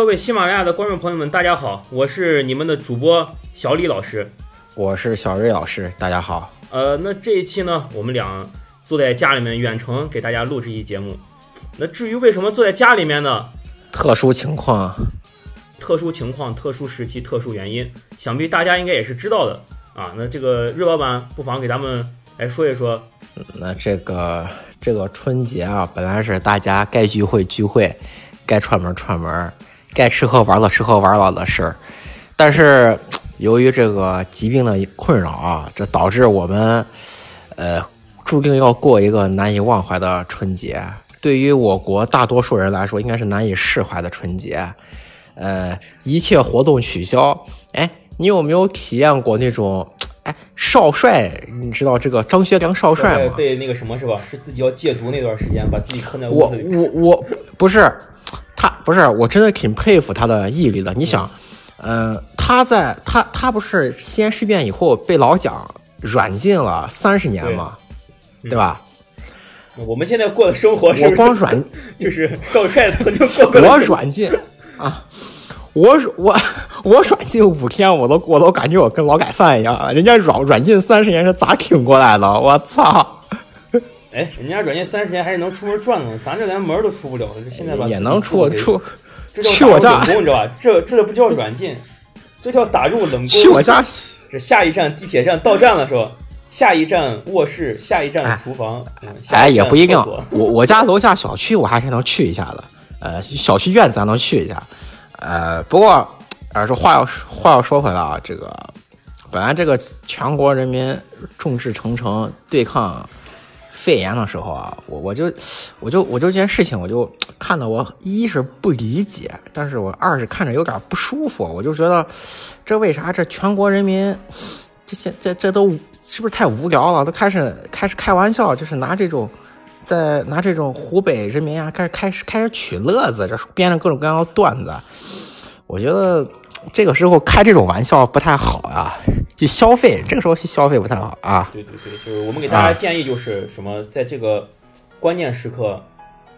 各位喜马拉雅的观众朋友们，大家好，我是你们的主播小李老师。我是小瑞老师，大家好。呃，那这一期呢，我们俩坐在家里面远程给大家录这期节目。那至于为什么坐在家里面呢？特殊情况，特殊情况、特殊时期、特殊原因，想必大家应该也是知道的啊。那这个瑞老板不妨给咱们来说一说。那这个这个春节啊，本来是大家该聚会聚会，该串门串门，该吃喝玩乐吃喝玩乐的事儿，但是由于这个疾病的困扰啊，这导致我们呃注定要过一个难以忘怀的春节。对于我国大多数人来说，应该是难以释怀的春节。呃，一切活动取消。哎，你有没有体验过那种？哎，少帅，你知道这个张学良少帅吗？被那个什么是吧？是自己要戒毒那段时间，把自己困在屋子里。我我我不是他，不是我真的挺佩服他的毅力的。你想，呃，他在他他不是西安事变以后被老蒋软禁了三十年嘛，对吧？我们现在过的生活是，我光软 就是少帅曾经过过。我软禁啊！我我我软禁五天，我都我都感觉我跟劳改犯一样。人家软软禁三十年是咋挺过来的？我操！哎，人家软禁三十年还是能出门转呢，咱这连门都出不了。这现在吧，也能出出。这叫打入冷宫，你知道吧？这这不叫软禁，这叫打入冷宫。去我家。这下一站地铁站到站了是吧？下一站卧室，下一站厨房。哎，也不一定。我我家楼下小区我还是能去一下的。呃，小区院子还能去一下。呃，不过，呃，这话要话要说回来啊，这个本来这个全国人民众志成城对抗肺炎的时候啊，我我就我就我就这件事情，我就看到我一是不理解，但是我二是看着有点不舒服，我就觉得这为啥这全国人民这些这这都是不是太无聊了？都开始开始开玩笑，就是拿这种。在拿这种湖北人民啊，开始开始开始取乐子，这编着各种各样的段子。我觉得这个时候开这种玩笑不太好啊，就消费这个时候去消费不太好啊。对对对，就是我们给大家建议就是什么，在这个关键时刻，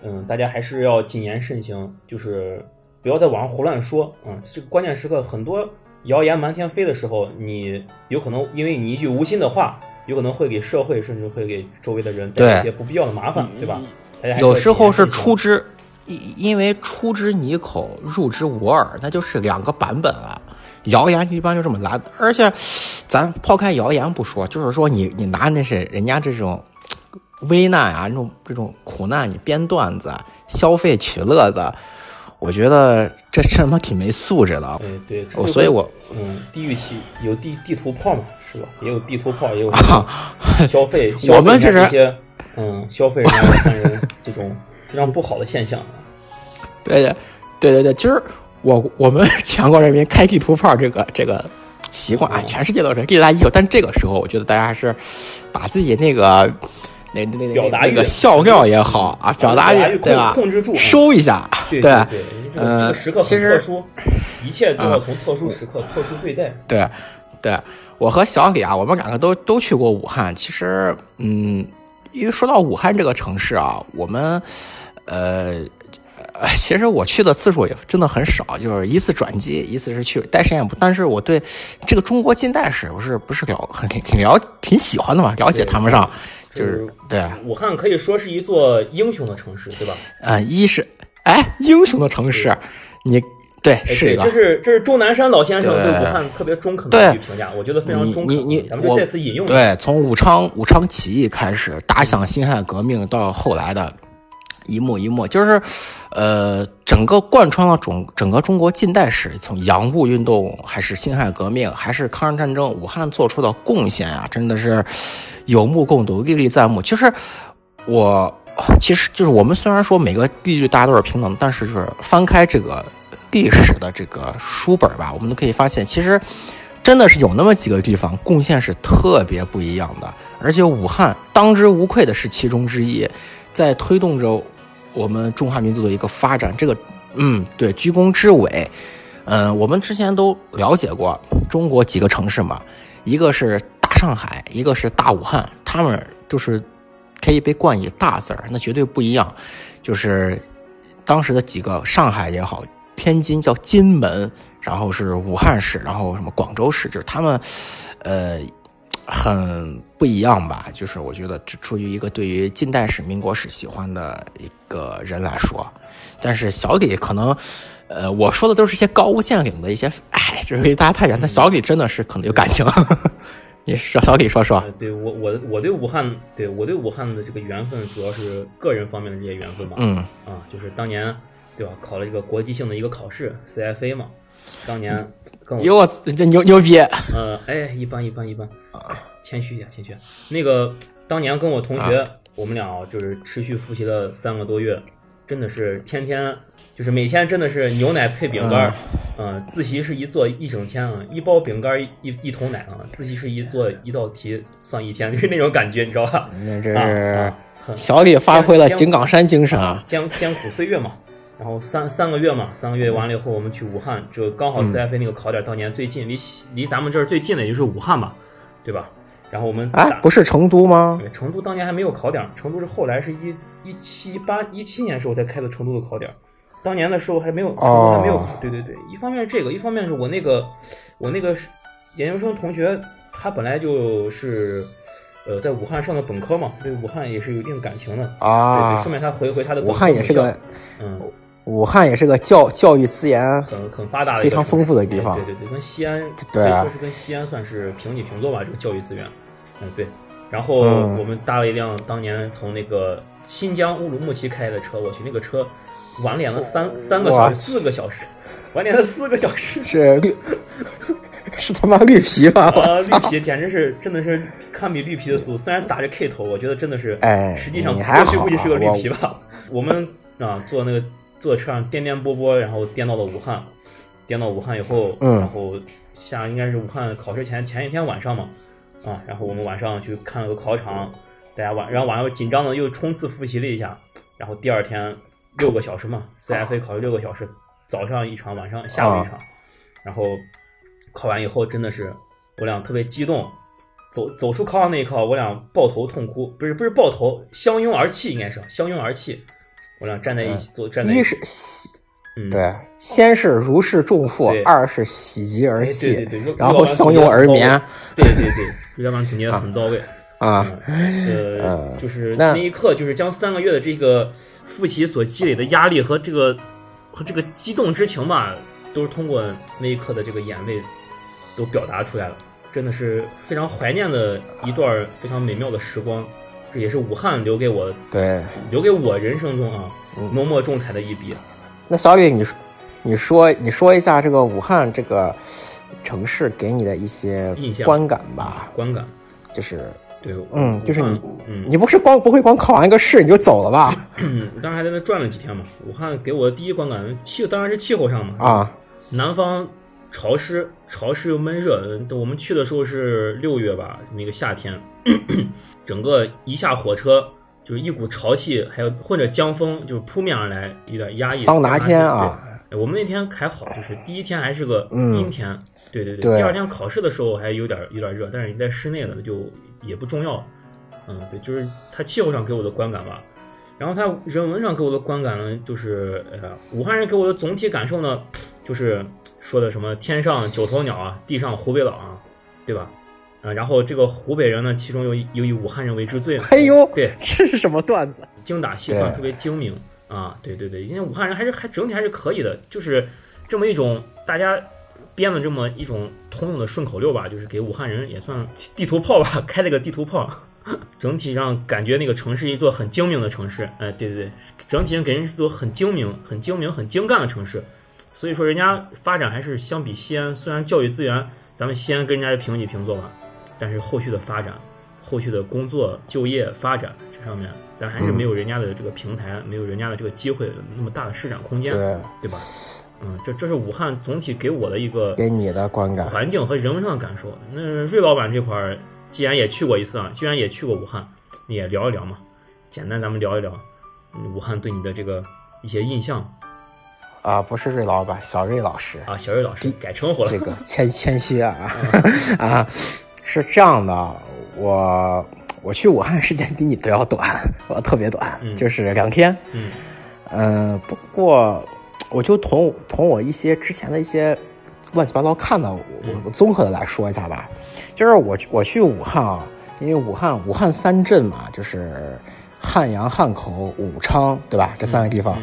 嗯，大家还是要谨言慎行，就是不要在网上胡乱说。嗯，这个关键时刻很多谣言满天飞的时候，你有可能因为你一句无心的话。有可能会给社会，甚至会给周围的人带来一些不必要的麻烦，对吧？有时候是出之，因因为出之你口，入之我耳，那就是两个版本啊。谣言一般就这么来的，而且咱抛开谣言不说，就是说你你拿那是人家这种危难啊，这种这种苦难，你编段子消费取乐子，我觉得这他妈挺没素质的。对对，所以我嗯，地域期有地地图炮嘛。是吧？也有地图炮，也有 消费。我们这是些，嗯，消费人看人这种非常不好的现象。对对对对对，今儿我我们 全国人民开地图炮这个这个习惯，啊，全世界都是，历来已久。但这个时候，我觉得大家还是把自己那个那那那那个笑料也好啊，表达欲对吧？控制住，收一下。对对对，嗯，时刻很特殊，一切都要从特殊时刻特殊对待。对。对，我和小李啊，我们两个都都去过武汉。其实，嗯，因为说到武汉这个城市啊，我们，呃，其实我去的次数也真的很少，就是一次转机，一次是去待实验部。但是我对这个中国近代史，我是不是了很挺了挺喜欢的嘛？了解谈不上，就是对。武汉可以说是一座英雄的城市，对吧？嗯，一是，哎，英雄的城市，你。对，是一个，这是这是钟南山老先生对武汉特别中肯的一句评价，我觉得非常中肯。你你咱们就这次引用。对，从武昌武昌起义开始，打响辛亥革命，到后来的一幕一幕，就是，呃，整个贯穿了整整个中国近代史，从洋务运动，还是辛亥革命，还是抗日战争，武汉做出的贡献啊，真的是有目共睹，历历在目。其实我其实就是我们虽然说每个地域大家都是平等，但是就是翻开这个。历史的这个书本吧，我们都可以发现，其实真的是有那么几个地方贡献是特别不一样的，而且武汉当之无愧的是其中之一，在推动着我们中华民族的一个发展。这个，嗯，对，居功至伟。嗯，我们之前都了解过中国几个城市嘛，一个是大上海，一个是大武汉，他们就是可以被冠以大字儿，那绝对不一样。就是当时的几个上海也好。天津叫金门，然后是武汉市，然后什么广州市，就是他们，呃，很不一样吧？就是我觉得，出于一个对于近代史、民国史喜欢的一个人来说，但是小李可能，呃，我说的都是一些高屋建瓴的一些，哎，这离大家太远。但小李真的是可能有感情。你找小李说说，对我我我对武汉，对我对武汉的这个缘分，主要是个人方面的这些缘分吧。嗯啊，就是当年对吧，考了一个国际性的一个考试 CFA 嘛，当年跟我哟，这牛牛逼，呃，哎，一般一般一般，谦虚一下谦虚。那个当年跟我同学，我们俩就是持续复习了三个多月，真的是天天就是每天真的是牛奶配饼干。嗯，自习室一坐一整天啊，一包饼干一一桶奶啊，自习室一坐一道题算一天，就 是那种感觉，你知道吧？那这是小李发挥了井冈山精神啊，艰艰苦岁月嘛。然后三三个月嘛，三个月完了以后，我们去武汉，就刚好 CFA 那个考点当年最近，离离咱们这儿最近的也就是武汉嘛，对吧？然后我们哎，不是成都吗？对，成都当年还没有考点，成都是后来是一一七八一七年时候才开的成都的考点。当年的时候还没有，成都还没有考。对对对，一方面是这个，一方面是我那个我那个研究生同学，他本来就是呃在武汉上的本科嘛，对武汉也是有一定感情的啊。对对，顺便他回回他的武汉也是个嗯，武汉也是个教教育资源很很发达、非常丰富的地方。对对对，跟西安对说是跟西安算是平起平坐吧，这个教育资源。嗯，对。然后我们搭了一辆当年从那个新疆乌鲁木齐开的车，我去那个车。晚点了三三个小时，四个小时，晚点了四个小时，是绿，是他妈绿皮吧？啊，绿皮简直是真的是堪比绿皮的速度。虽然打着 K 头，我觉得真的是，哎，实际上过去估计是个绿皮吧。我们啊，坐那个坐车上颠颠簸簸，然后颠到了武汉，颠到武汉以后，然后下应该是武汉考试前前一天晚上嘛，啊，然后我们晚上去看了个考场，大家晚，然后晚上紧张的又冲刺复习了一下，然后第二天。六个小时嘛，CFA 考试六个小时，早上一场，晚上下午一场，然后考完以后真的是我俩特别激动，走走出考场那一刻，我俩抱头痛哭，不是不是抱头，相拥而泣，应该是相拥而泣，我俩站在一起坐，站在一是喜，对，先是如释重负，二是喜极而泣，对对对，然后相拥而眠，对对对，要不然总结的很到位 啊，呃，就是那一刻，就是将三个月的这个。复习所积累的压力和这个和这个激动之情吧，都是通过那一刻的这个眼泪都表达出来了，真的是非常怀念的一段非常美妙的时光，这也是武汉留给我对留给我人生中啊浓墨重彩的一笔。那小李，你说你说你说一下这个武汉这个城市给你的一些印象观感吧？观感就是。对，嗯，就是你，嗯，你不是光不会光考完一个试你就走了吧？嗯，当时还在那转了几天嘛。武汉给我的第一观感，气当然是气候上嘛。啊，南方潮湿，潮湿又闷热。我们去的时候是六月吧，那个夏天，整个一下火车就是一股潮气，还有混着江风，就是扑面而来，有点压抑。桑拿天啊！我们那天还好，就是第一天还是个阴天，对对对。第二天考试的时候还有点有点热，但是你在室内了就。也不重要，嗯，对，就是它气候上给我的观感吧。然后它人文上给我的观感呢，就是呃，武汉人给我的总体感受呢，就是说的什么天上九头鸟啊，地上湖北佬啊，对吧？啊，然后这个湖北人呢，其中有有以武汉人为之最。哎呦，对，这是什么段子？精打细算，特别精明啊！对对对，因为武汉人还是还整体还是可以的，就是这么一种大家。编的这么一种通用的顺口溜吧，就是给武汉人也算地图炮吧，开了个地图炮。整体上感觉那个城市一座很精明的城市，哎，对对对，整体上给人一座很精明、很精明、很精干的城市。所以说，人家发展还是相比西安，虽然教育资源咱们西安跟人家是平起平坐吧，但是后续的发展、后续的工作、就业发展这上面，咱还是没有人家的这个平台，没有人家的这个机会那么大的施展空间，对吧？嗯，这这是武汉总体给我的一个给你的观感、环境和人文上的感受。那瑞老板这块儿，既然也去过一次啊，既然也去过武汉，也聊一聊嘛，简单咱们聊一聊武汉对你的这个一些印象。啊，不是瑞老板，小瑞老师啊，小瑞老师改称呼了。这个 谦谦虚啊啊，是这样的，我我去武汉时间比你都要短，我特别短，就是两天。嗯嗯，不过。我就同同我一些之前的一些乱七八糟看的，我我综合的来说一下吧。就是我我去武汉啊，因为武汉武汉三镇嘛，就是汉阳、汉口、武昌，对吧？这三个地方，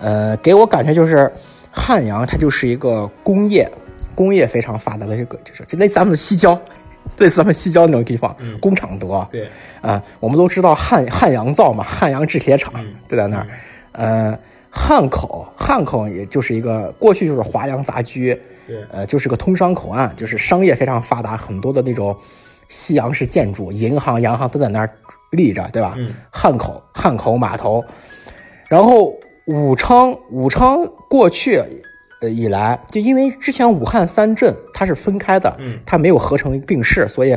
呃，给我感觉就是汉阳它就是一个工业工业非常发达的一个，就是就类似咱们的西郊。类似咱们西郊那种地方，工厂多。对，啊，我们都知道汉汉阳造嘛，汉阳制铁厂就在那儿。呃，汉口，汉口也就是一个过去就是华阳杂居，对，呃，就是个通商口岸，就是商业非常发达，很多的那种西洋式建筑、银行、洋行都在那儿立着，对吧？汉口，汉口码头，然后武昌，武昌过去。呃，以来就因为之前武汉三镇它是分开的，嗯，它没有合成并市，所以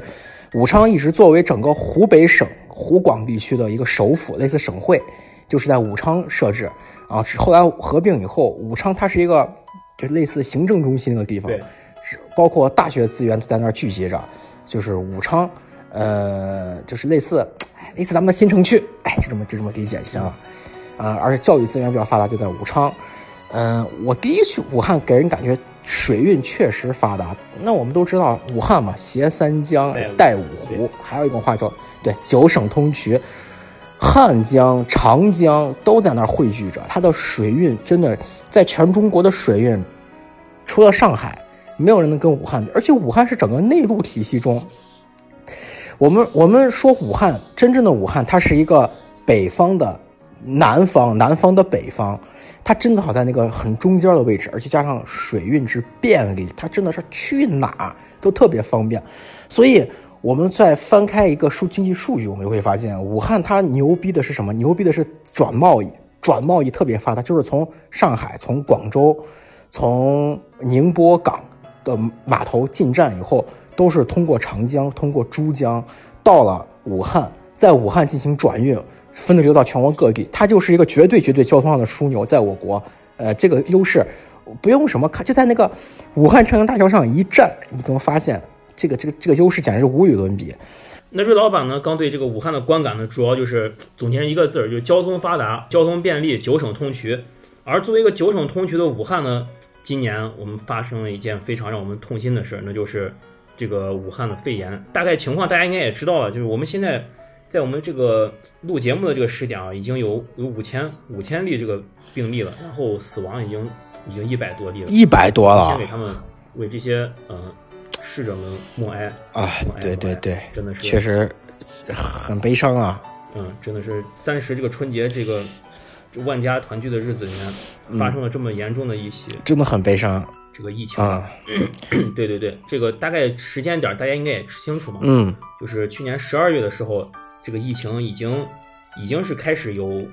武昌一直作为整个湖北省湖广地区的一个首府，类似省会，就是在武昌设置。然后后来合并以后，武昌它是一个就类似行政中心那个地方，是包括大学资源都在那儿聚集着，就是武昌，呃，就是类似类似咱们的新城区，哎，就这么就这么理解就行了，啊，而且教育资源比较发达，就在武昌。嗯，我第一去武汉，给人感觉水运确实发达。那我们都知道，武汉嘛，携三江，带五湖，还有一种话叫“对九省通衢”，汉江、长江都在那儿汇聚着。它的水运真的在全中国的水运，除了上海，没有人能跟武汉比。而且武汉是整个内陆体系中，我们我们说武汉真正的武汉，它是一个北方的南方，南方的北方。它真的好在那个很中间的位置，而且加上水运之便利，它真的是去哪都特别方便。所以我们再翻开一个数经济数据，我们就会发现，武汉它牛逼的是什么？牛逼的是转贸易，转贸易特别发达，就是从上海、从广州、从宁波港的码头进站以后，都是通过长江、通过珠江到了武汉，在武汉进行转运。分流到全国各地，它就是一个绝对绝对交通上的枢纽，在我国，呃，这个优势不用什么看，就在那个武汉长江大桥上一站，你就能发现这个这个这个优势简直是无与伦比。那瑞老板呢，刚对这个武汉的观感呢，主要就是总结一个字儿，就是交通发达，交通便利，九省通衢。而作为一个九省通衢的武汉呢，今年我们发生了一件非常让我们痛心的事儿，那就是这个武汉的肺炎。大概情况大家应该也知道了，就是我们现在。在我们这个录节目的这个时点啊，已经有有五千五千例这个病例了，然后死亡已经已经一百多例了，一百多了。先给他们为这些嗯逝者们默哀啊！对对对，真的是确实很悲伤啊。嗯，真的是三十这个春节这个万家团聚的日子里面发生了这么严重的一起，真的很悲伤。这个疫情啊，对对对，这个大概时间点大家应该也清楚嘛。嗯，就是去年十二月的时候。这个疫情已经已经是开始有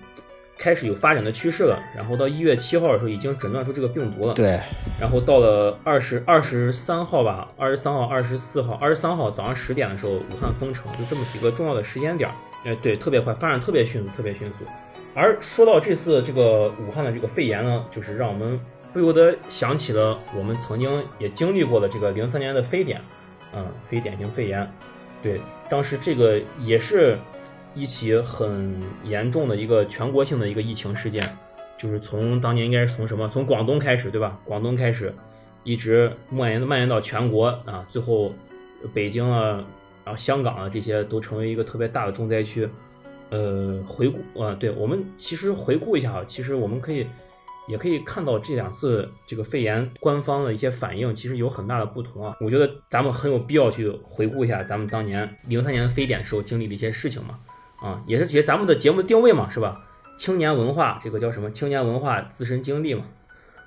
开始有发展的趋势了，然后到一月七号的时候已经诊断出这个病毒了。对，然后到了二十二十三号吧，二十三号、二十四号、二十三号早上十点的时候，武汉封城，就这么几个重要的时间点。哎，对，特别快，发展特别迅速，特别迅速。而说到这次这个武汉的这个肺炎呢，就是让我们不由得想起了我们曾经也经历过的这个零三年的非典，嗯，非典型肺炎。对，当时这个也是一起很严重的一个全国性的一个疫情事件，就是从当年应该是从什么，从广东开始，对吧？广东开始，一直蔓延蔓延到全国啊，最后北京啊，然后香港啊这些都成为一个特别大的重灾区。呃，回顾啊，对我们其实回顾一下啊，其实我们可以。也可以看到这两次这个肺炎官方的一些反应，其实有很大的不同啊。我觉得咱们很有必要去回顾一下咱们当年零三年非典时候经历的一些事情嘛，啊，也是其实咱们的节目的定位嘛，是吧？青年文化这个叫什么？青年文化自身经历嘛，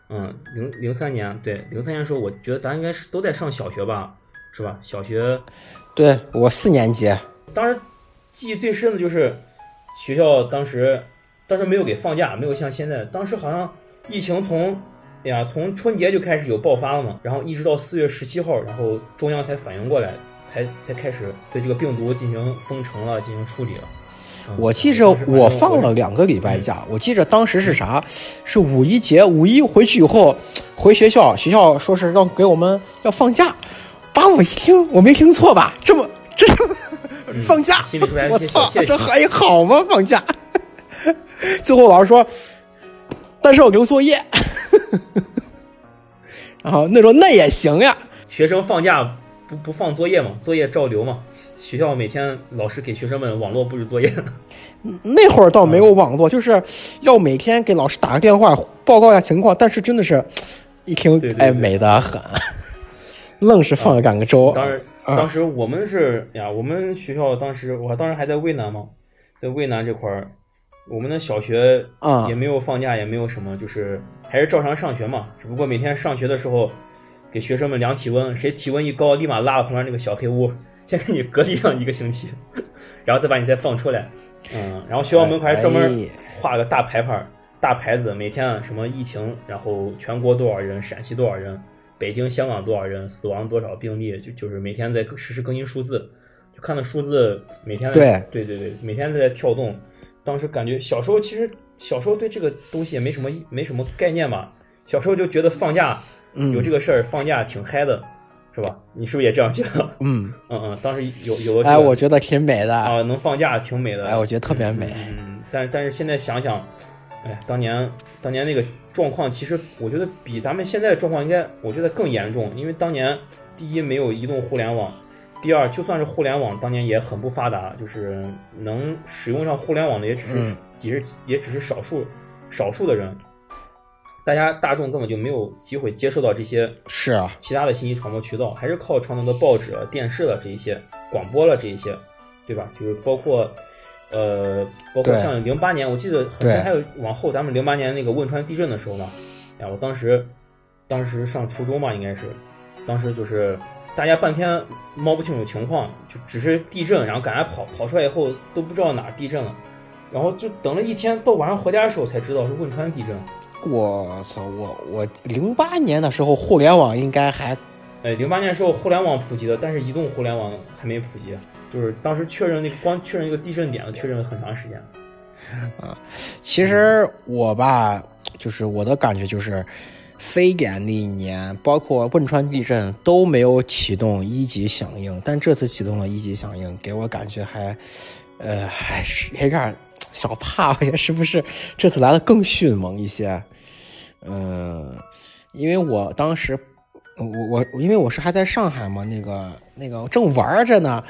嗯，零零三年对零三年时候，我觉得咱应该是都在上小学吧，是吧？小学，对我四年级，当时记忆最深的就是学校当时当时没有给放假，没有像现在，当时好像。疫情从，哎呀，从春节就开始有爆发了嘛，然后一直到四月十七号，然后中央才反应过来，才才开始对这个病毒进行封城了，进行处理了。我记着我放了两个礼拜假，我记着当时是啥？是五一节，五一回去以后回学校，学校说是让给我们要放假，把我一听，我没听错吧？这么这放假？我操，这还好吗？放假？最后老师说。但是我留作业，然后那时候那也行呀，学生放假不不放作业嘛，作业照留嘛。学校每天老师给学生们网络布置作业。那会儿倒没有网络，就是要每天给老师打个电话报告一下情况。但是真的是，一听哎美的很，愣是放了两个周。当时当时我们是呀，我们学校当时我当时还在渭南嘛，在渭南这块儿，我们的小学啊也没有放假，也没有什么，就是还是照常上学嘛。只不过每天上学的时候，给学生们量体温，谁体温一高，立马拉到旁边那个小黑屋，先给你隔离上一个星期，然后再把你再放出来。嗯，然后学校门口还专门画了个大牌牌、大牌子，每天什么疫情，然后全国多少人，陕西多少人，北京、香港多少人，死亡多少病例，就就是每天在实时更新数字，就看那数字每天对对对对，每天在跳动。当时感觉小时候其实小时候对这个东西也没什么没什么概念嘛，小时候就觉得放假有这个事儿，放假挺嗨的。是吧？你是不是也这样觉得？嗯 嗯嗯，当时有有哎，我觉得挺美的啊，能放假挺美的。哎，我觉得特别美。嗯，但但是现在想想，哎，当年当年那个状况，其实我觉得比咱们现在的状况应该，我觉得更严重。因为当年第一没有移动互联网，第二就算是互联网，当年也很不发达，就是能使用上互联网的也只是也是也只是少数少数的人。大家大众根本就没有机会接受到这些是啊其他的信息传播渠道，还是靠传统的报纸、电视了这一些广播了这一些，对吧？就是包括呃，包括像零八年，我记得还有往后咱们零八年那个汶川地震的时候呢，呀，我当时当时上初中吧，应该是，当时就是大家半天摸不清楚情况，就只是地震，然后赶快跑跑出来以后都不知道哪地震了，然后就等了一天，到晚上回家的时候才知道是汶川地震。我操！我我零八年的时候，互联网应该还，哎，零八年时候互联网普及的，但是移动互联网还没普及，就是当时确认那个光确认一个地震点，确认了很长时间。啊，其实我吧，就是我的感觉就是，非典那一年，包括汶川地震都没有启动一级响应，但这次启动了一级响应，给我感觉还，呃，还是有点小怕，我觉得是不是这次来的更迅猛一些？嗯，因为我当时，我我因为我是还在上海嘛，那个那个正玩着呢，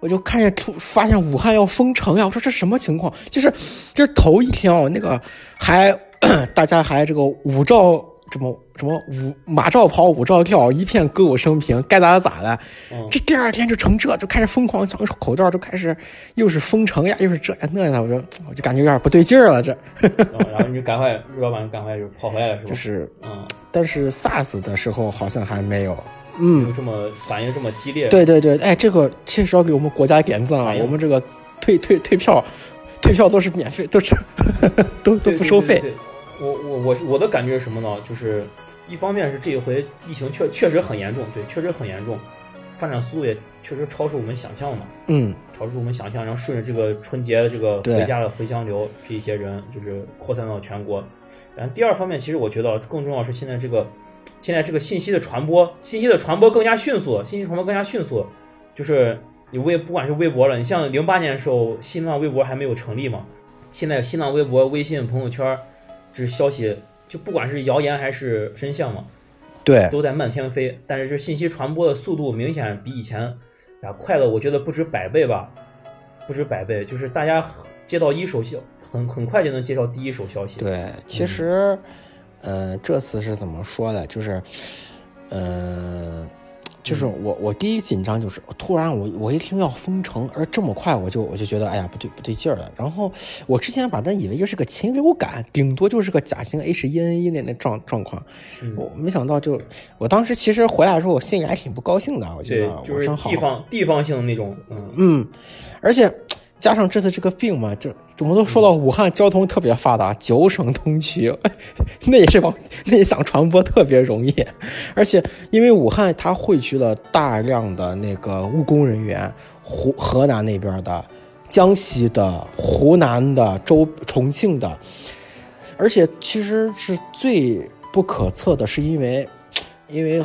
我就看见突发现武汉要封城呀！我说这什么情况？就是就是头一天哦，那个还 大家还这个五照什么什么五马照跑舞照跳，一片歌舞升平，该咋咋的。这第二天就成这，就开始疯狂抢口罩，就开始又是封城呀，又是这呀那呀，我就我就感觉有点不对劲儿了。这，然后你就赶快，老板赶快就跑回来了，是吧？就是，嗯，但是 SARS 的时候好像还没有。嗯有这么反应这么激烈。对对对，哎，这个确实要给我们国家点赞啊！我们这个退退退票，退票都是免费，都是 都都不收费。我我我我的感觉是什么呢？就是一方面是这一回疫情确确实很严重，对，确实很严重，发展速度也确实超出我们想象嘛。嗯，超出我们想象，然后顺着这个春节的这个回家的回乡流，这一些人就是扩散到全国。然后第二方面，其实我觉得更重要是现在这个。现在这个信息的传播，信息的传播更加迅速，信息传播更加迅速，就是你微不管是微博了，你像零八年的时候，新浪微博还没有成立嘛，现在新浪微博、微信、朋友圈，这消息就不管是谣言还是真相嘛，对，都在漫天飞。但是这信息传播的速度明显比以前啊快了，我觉得不止百倍吧，不止百倍，就是大家接到一手消，很很快就能接到第一手消息。对，其实。嗯，这次是怎么说的？就是，嗯，就是我我第一紧张就是突然我我一听要封城，而这么快，我就我就觉得哎呀不对不对劲儿了。然后我之前把它以为就是个禽流感，顶多就是个甲型 H1N1 那那状状况，我没想到就我当时其实回来的时候，我心里还挺不高兴的。我觉得就是地方地方性那种，嗯嗯，而且。加上这次这个病嘛，这怎么都说到武汉交通特别发达，九省通衢，那也是往那也想传播特别容易。而且因为武汉它汇聚了大量的那个务工人员，湖河南那边的、江西的、湖南的、周重庆的，而且其实是最不可测的，是因为因为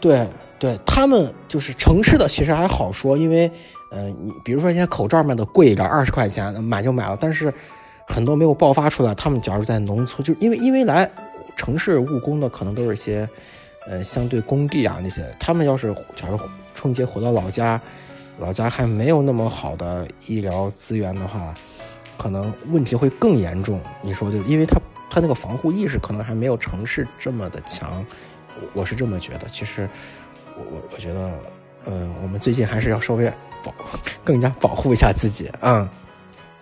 对对他们就是城市的其实还好说，因为。嗯，你比如说现在口罩卖的贵一点，二十块钱买就买了，但是很多没有爆发出来。他们假如在农村，就因为因为来城市务工的可能都是一些，呃，相对工地啊那些。他们要是假如春节回到老家，老家还没有那么好的医疗资源的话，可能问题会更严重。你说对？因为他他那个防护意识可能还没有城市这么的强。我我是这么觉得。其实，我我我觉得，嗯，我们最近还是要稍微保 更加保护一下自己，嗯。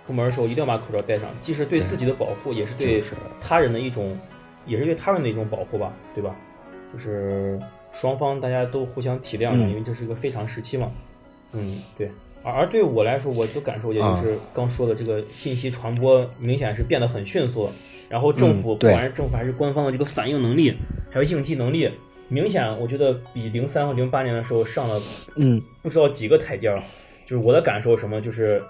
出门的时候一定要把口罩戴上，既是对自己的保护，也是对他人的一种，也是对他人的一种保护吧，对吧？就是双方大家都互相体谅，因为这是一个非常时期嘛。嗯，对。而而对我来说，我的感受也就是刚说的这个信息传播明显是变得很迅速，然后政府不管是政府还是官方的这个反应能力，还有应急能力，明显我觉得比零三和零八年的时候上了嗯不知道几个台阶儿。就是我的感受什么就是。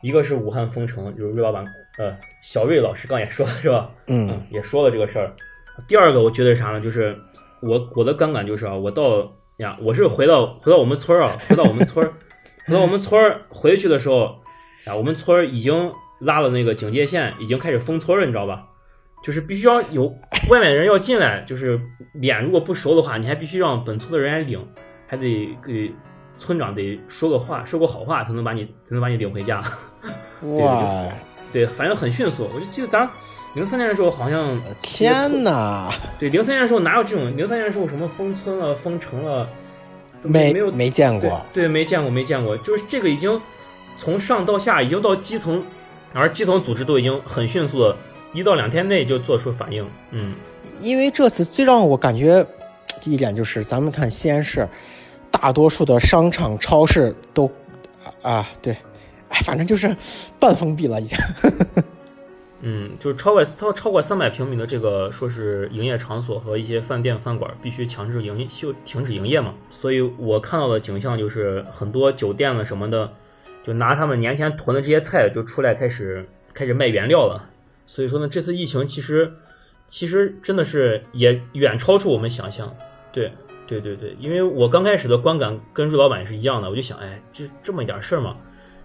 一个是武汉封城，就是瑞老板，呃，小瑞老师刚也说了是吧？嗯，也说了这个事儿。第二个我觉得啥呢？就是我我的观感就是啊，我到呀，我是回到回到我们村儿啊，回到我们村儿，回到我们村儿回去的时候，啊，我们村儿已经拉了那个警戒线，已经开始封村了，你知道吧？就是必须要有外面的人要进来，就是脸如果不熟的话，你还必须让本村的人来领，还得给村长得说个话，说个好话，才能把你才能把你领回家。哇，对，反正很迅速。我就记得咱零三年的时候，好像天哪！对，零三年的时候哪有这种？零三年的时候什么封村了、封城了，没没有没见过。对，没见过，没见过。就是这个已经从上到下，已经到基层，而基层组织都已经很迅速的，一到两天内就做出反应。嗯，因为这次最让我感觉一点就是，咱们看西安市，大多数的商场、超市都啊，对。哎，反正就是半封闭了，已经。嗯，就是超过超超过三百平米的这个，说是营业场所和一些饭店饭馆必须强制营休停止营业嘛。所以我看到的景象就是很多酒店了什么的，就拿他们年前囤的这些菜就出来开始开始卖原料了。所以说呢，这次疫情其实其实真的是也远超出我们想象。对对对对，因为我刚开始的观感跟瑞老板是一样的，我就想，哎，就这么一点事儿嘛。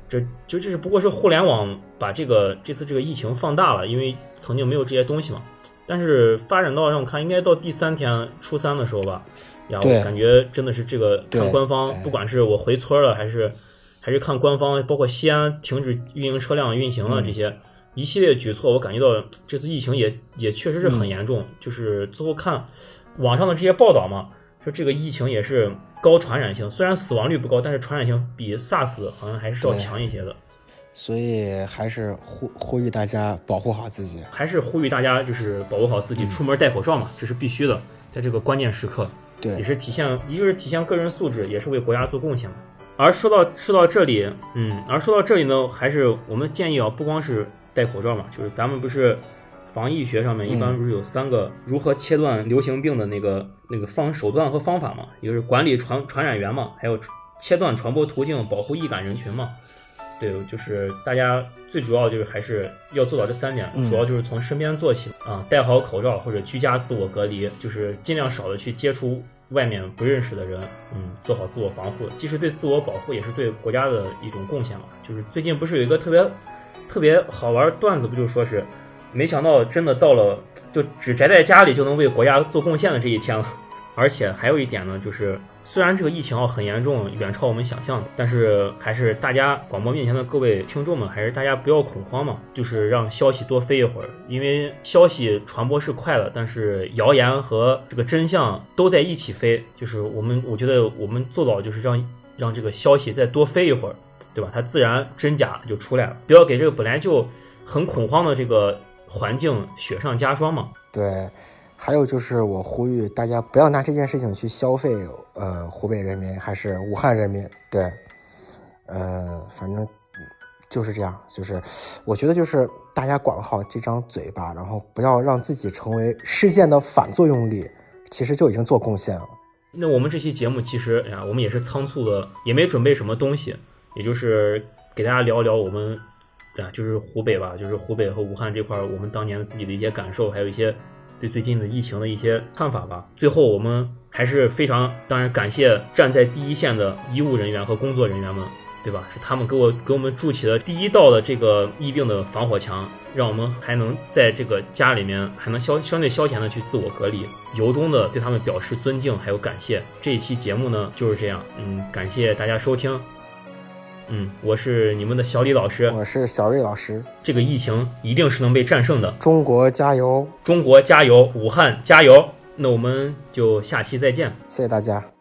这就这是不过是互联网把这个这次这个疫情放大了，因为曾经没有这些东西嘛。但是发展到让我看，应该到第三天初三的时候吧，呀，我感觉真的是这个看官方，不管是我回村了，还是还是看官方，包括西安停止运营车辆运行了这些一系列举措，我感觉到这次疫情也也确实是很严重。就是最后看网上的这些报道嘛，说这个疫情也是。高传染性虽然死亡率不高，但是传染性比 SARS 好像还是要强一些的，所以还是呼呼吁大家保护好自己，还是呼吁大家就是保护好自己，出门戴口罩嘛，这是必须的，在这个关键时刻，对，也是体现一个是体现个人素质，也是为国家做贡献嘛。而说到说到这里，嗯，而说到这里呢，还是我们建议啊，不光是戴口罩嘛，就是咱们不是。防疫学上面一般不是有三个如何切断流行病的那个那个方手段和方法嘛？也就是管理传传染源嘛，还有切断传播途径，保护易感人群嘛。对，就是大家最主要就是还是要做到这三点，主要就是从身边做起啊，戴好口罩或者居家自我隔离，就是尽量少的去接触外面不认识的人，嗯，做好自我防护，既是对自我保护，也是对国家的一种贡献嘛。就是最近不是有一个特别特别好玩段子，不就说是。没想到真的到了，就只宅在家里就能为国家做贡献的这一天了。而且还有一点呢，就是虽然这个疫情啊很严重，远超我们想象的，但是还是大家广播面前的各位听众们，还是大家不要恐慌嘛，就是让消息多飞一会儿，因为消息传播是快了，但是谣言和这个真相都在一起飞。就是我们，我觉得我们做到就是让让这个消息再多飞一会儿，对吧？它自然真假就出来了，不要给这个本来就很恐慌的这个。环境雪上加霜嘛？对，还有就是我呼吁大家不要拿这件事情去消费，呃，湖北人民还是武汉人民，对，呃，反正就是这样，就是我觉得就是大家管好这张嘴巴，然后不要让自己成为事件的反作用力，其实就已经做贡献了。那我们这期节目其实呀，我们也是仓促的，也没准备什么东西，也就是给大家聊一聊我们。啊，就是湖北吧，就是湖北和武汉这块，我们当年自己的一些感受，还有一些对最近的疫情的一些看法吧。最后，我们还是非常当然感谢站在第一线的医务人员和工作人员们，对吧？是他们给我给我们筑起了第一道的这个疫病的防火墙，让我们还能在这个家里面还能消相对消闲的去自我隔离，由衷的对他们表示尊敬还有感谢。这一期节目呢就是这样，嗯，感谢大家收听。嗯，我是你们的小李老师，我是小瑞老师。这个疫情一定是能被战胜的，中国加油！中国加油！武汉加油！那我们就下期再见，谢谢大家。